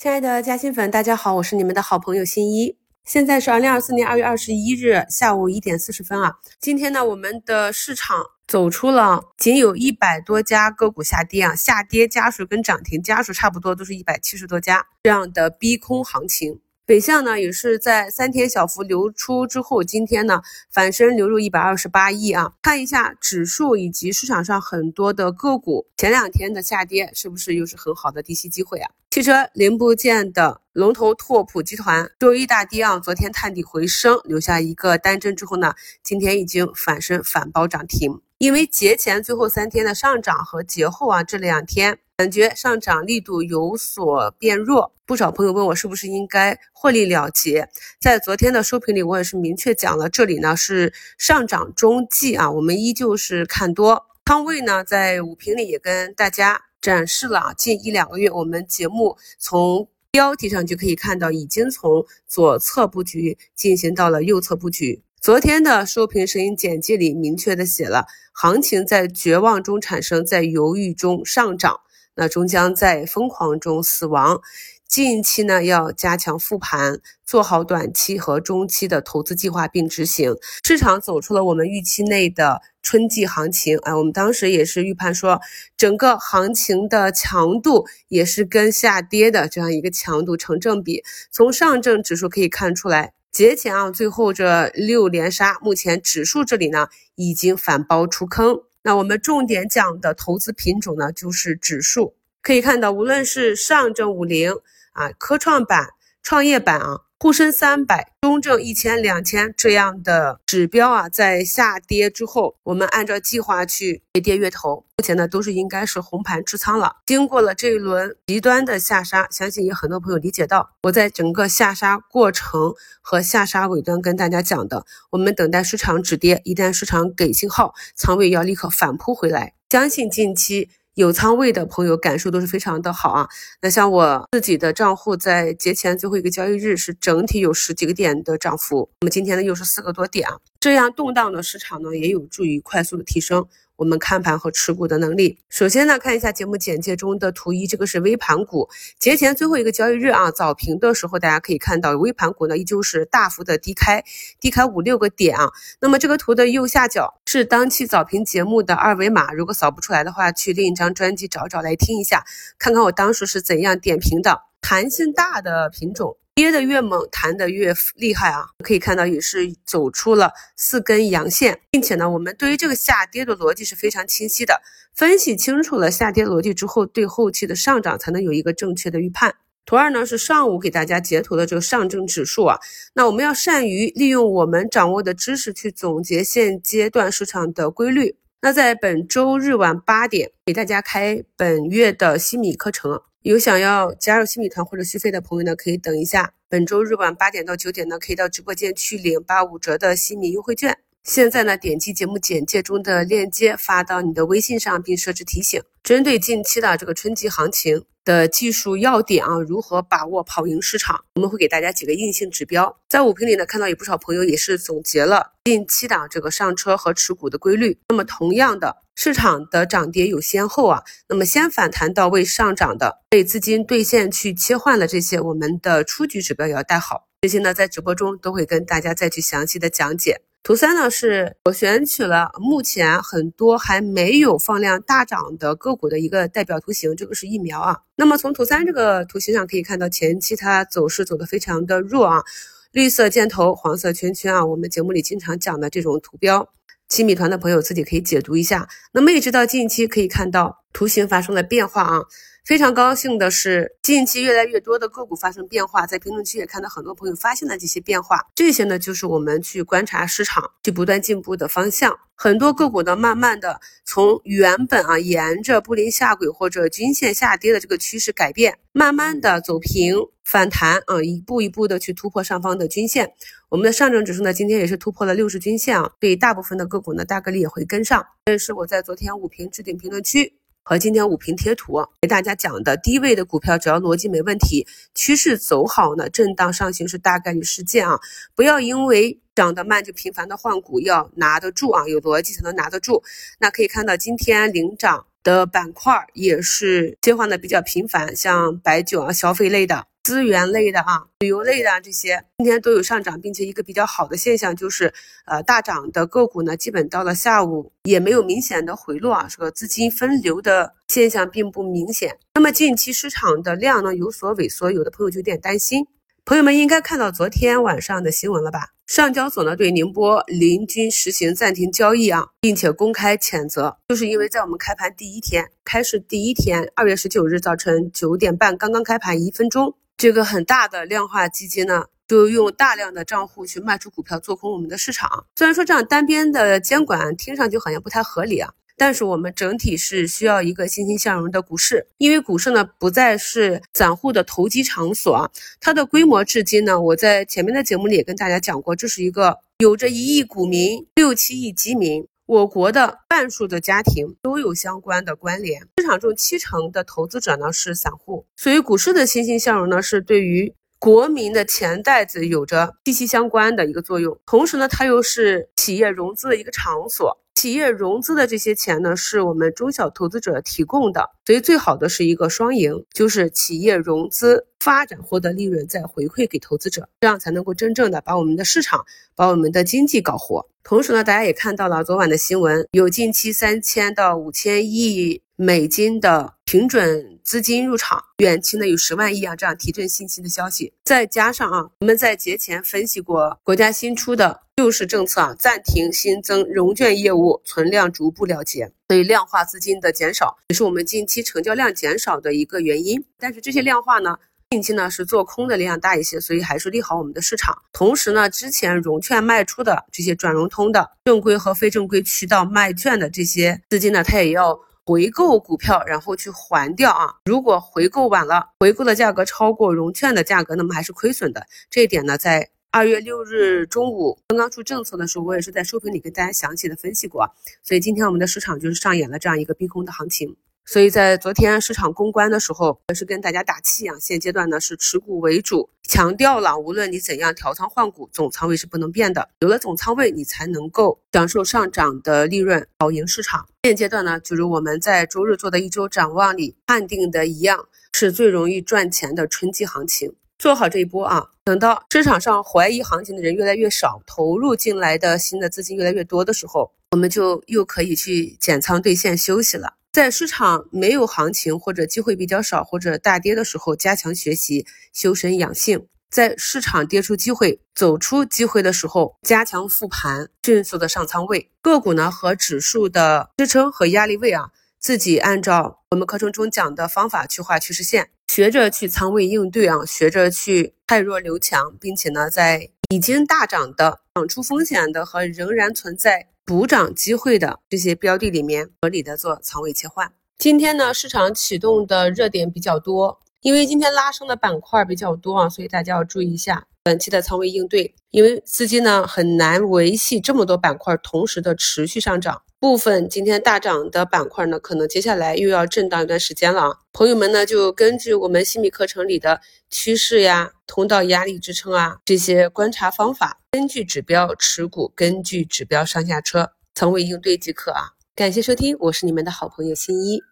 亲爱的嘉兴粉，大家好，我是你们的好朋友新一。现在是二零二四年二月二十一日下午一点四十分啊。今天呢，我们的市场走出了仅有一百多家个股下跌啊，下跌家数跟涨停家数差不多，都是一百七十多家这样的逼空行情。北向呢也是在三天小幅流出之后，今天呢反身流入一百二十八亿啊。看一下指数以及市场上很多的个股，前两天的下跌是不是又是很好的低吸机会啊？汽车零部件的龙头拓普集团周一大跌啊，昨天探底回升，留下一个单针之后呢，今天已经反身反包涨停。因为节前最后三天的上涨和节后啊这两天。感觉上涨力度有所变弱，不少朋友问我是不是应该获利了结。在昨天的收评里，我也是明确讲了，这里呢是上涨中继啊，我们依旧是看多。仓位呢，在五评里也跟大家展示了，近一两个月我们节目从标题上就可以看到，已经从左侧布局进行到了右侧布局。昨天的收评声音简介里明确的写了，行情在绝望中产生，在犹豫中上涨。那终将在疯狂中死亡。近期呢，要加强复盘，做好短期和中期的投资计划并执行。市场走出了我们预期内的春季行情，哎，我们当时也是预判说，整个行情的强度也是跟下跌的这样一个强度成正比。从上证指数可以看出来，节前啊，最后这六连杀，目前指数这里呢已经反包出坑。那我们重点讲的投资品种呢，就是指数。可以看到，无论是上证五零啊、科创板、创业板啊。沪深三百、中证一千、两千这样的指标啊，在下跌之后，我们按照计划去越跌越投，目前呢都是应该是红盘持仓了。经过了这一轮极端的下杀，相信也很多朋友理解到，我在整个下杀过程和下杀尾端跟大家讲的，我们等待市场止跌，一旦市场给信号，仓位要立刻反扑回来。相信近期。有仓位的朋友感受都是非常的好啊。那像我自己的账户在节前最后一个交易日是整体有十几个点的涨幅，那么今天呢又是四个多点啊。这样动荡的市场呢，也有助于快速的提升。我们看盘和持股的能力。首先呢，看一下节目简介中的图一，这个是微盘股节前最后一个交易日啊，早评的时候，大家可以看到微盘股呢依旧是大幅的低开，低开五六个点啊。那么这个图的右下角是当期早评节目的二维码，如果扫不出来的话，去另一张专辑找找来听一下，看看我当时是怎样点评的。弹性大的品种。跌的越猛，弹的越厉害啊！可以看到，也是走出了四根阳线，并且呢，我们对于这个下跌的逻辑是非常清晰的。分析清楚了下跌逻辑之后，对后期的上涨才能有一个正确的预判。图二呢是上午给大家截图的这个上证指数啊，那我们要善于利用我们掌握的知识去总结现阶段市场的规律。那在本周日晚八点给大家开本月的新米课程。有想要加入新米团或者续费的朋友呢，可以等一下。本周日晚八点到九点呢，可以到直播间去领八五折的新米优惠券。现在呢，点击节目简介中的链接发到你的微信上，并设置提醒。针对近期的这个春季行情的技术要点啊，如何把握跑赢市场，我们会给大家几个硬性指标。在五评里呢，看到有不少朋友也是总结了近期的这个上车和持股的规律。那么同样的。市场的涨跌有先后啊，那么先反弹到位上涨的，被资金兑现去切换了这些，我们的出局指标也要带好。这些呢，在直播中都会跟大家再去详细的讲解。图三呢，是我选取了目前很多还没有放量大涨的个股的一个代表图形，这个是疫苗啊。那么从图三这个图形上可以看到，前期它走势走的非常的弱啊，绿色箭头，黄色圈圈啊，我们节目里经常讲的这种图标。新米团的朋友自己可以解读一下。那么一直到近期可以看到图形发生了变化啊。非常高兴的是，近期越来越多的个股发生变化，在评论区也看到很多朋友发现了这些变化。这些呢，就是我们去观察市场、去不断进步的方向。很多个股呢，慢慢的从原本啊沿着布林下轨或者均线下跌的这个趋势改变，慢慢的走平反弹啊，一步一步的去突破上方的均线。我们的上证指数呢，今天也是突破了六十均线啊，所以大部分的个股呢，大概率也会跟上。这是我在昨天五评置顶评论区。和今天五评贴图给大家讲的低位的股票，只要逻辑没问题，趋势走好呢，震荡上行是大概率事件啊！不要因为涨得慢就频繁的换股，要拿得住啊，有逻辑才能拿得住。那可以看到今天领涨。的板块也是切换的比较频繁，像白酒啊、消费类的。资源类的啊，旅游类的这些，今天都有上涨，并且一个比较好的现象就是，呃，大涨的个股呢，基本到了下午也没有明显的回落啊，这个资金分流的现象并不明显。那么近期市场的量呢有所萎缩，有的朋友就有点担心。朋友们应该看到昨天晚上的新闻了吧？上交所呢对宁波林军实行暂停交易啊，并且公开谴责，就是因为在我们开盘第一天，开市第一天，二月十九日早晨九点半刚刚开盘一分钟。这个很大的量化基金呢，就用大量的账户去卖出股票，做空我们的市场。虽然说这样单边的监管听上去好像不太合理啊，但是我们整体是需要一个欣欣向荣的股市，因为股市呢不再是散户的投机场所。它的规模至今呢，我在前面的节目里也跟大家讲过，这是一个有着一亿股民、六七亿基民。我国的半数的家庭都有相关的关联，市场中七成的投资者呢是散户，所以股市的欣欣向荣呢是对于国民的钱袋子有着息息相关的一个作用，同时呢它又是企业融资的一个场所。企业融资的这些钱呢，是我们中小投资者提供的，所以最好的是一个双赢，就是企业融资发展获得利润，再回馈给投资者，这样才能够真正的把我们的市场、把我们的经济搞活。同时呢，大家也看到了昨晚的新闻，有近期三千到五千亿美金的平准资金入场，远期呢有十万亿啊，这样提振信心的消息。再加上啊，我们在节前分析过国家新出的。救市政策啊，暂停新增融券业务，存量逐步了结，所以量化资金的减少也是我们近期成交量减少的一个原因。但是这些量化呢，近期呢是做空的量大一些，所以还是利好我们的市场。同时呢，之前融券卖出的这些转融通的正规和非正规渠道卖券的这些资金呢，它也要回购股票，然后去还掉啊。如果回购晚了，回购的价格超过融券的价格，那么还是亏损的。这一点呢，在二月六日中午刚刚出政策的时候，我也是在收评里跟大家详细的分析过，所以今天我们的市场就是上演了这样一个逼空的行情。所以在昨天市场公关的时候，也是跟大家打气啊，现阶段呢是持股为主，强调了无论你怎样调仓换股，总仓位是不能变的，有了总仓位，你才能够享受上涨的利润，跑赢市场。现阶段呢，就如我们在周日做的一周展望里判定的一样，是最容易赚钱的春季行情。做好这一波啊！等到市场上怀疑行情的人越来越少，投入进来的新的资金越来越多的时候，我们就又可以去减仓兑现休息了。在市场没有行情或者机会比较少或者大跌的时候，加强学习，修身养性；在市场跌出机会、走出机会的时候，加强复盘，迅速的上仓位。个股呢和指数的支撑和压力位啊，自己按照我们课程中讲的方法去画趋势线。学着去仓位应对啊，学着去汰弱留强，并且呢，在已经大涨的、涨出风险的和仍然存在补涨机会的这些标的里面，合理的做仓位切换。今天呢，市场启动的热点比较多，因为今天拉升的板块比较多啊，所以大家要注意一下短期的仓位应对，因为资金呢很难维系这么多板块同时的持续上涨。部分今天大涨的板块呢，可能接下来又要震荡一段时间了啊。朋友们呢，就根据我们新米课程里的趋势呀、通道压力支撑啊这些观察方法，根据指标持股，根据指标上下车，仓位应对即可啊。感谢收听，我是你们的好朋友新一。